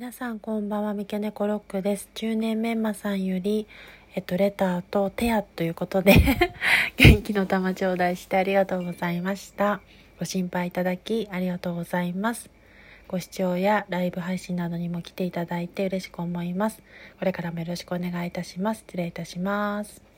皆さんこんばんは、三毛猫ロックです。中年メンマさんより、えっと、レターとテアということで 元気の玉頂戴してありがとうございました。ご心配いただきありがとうございます。ご視聴やライブ配信などにも来ていただいて嬉しく思います。これからもよろしくお願いいたします。失礼いたします。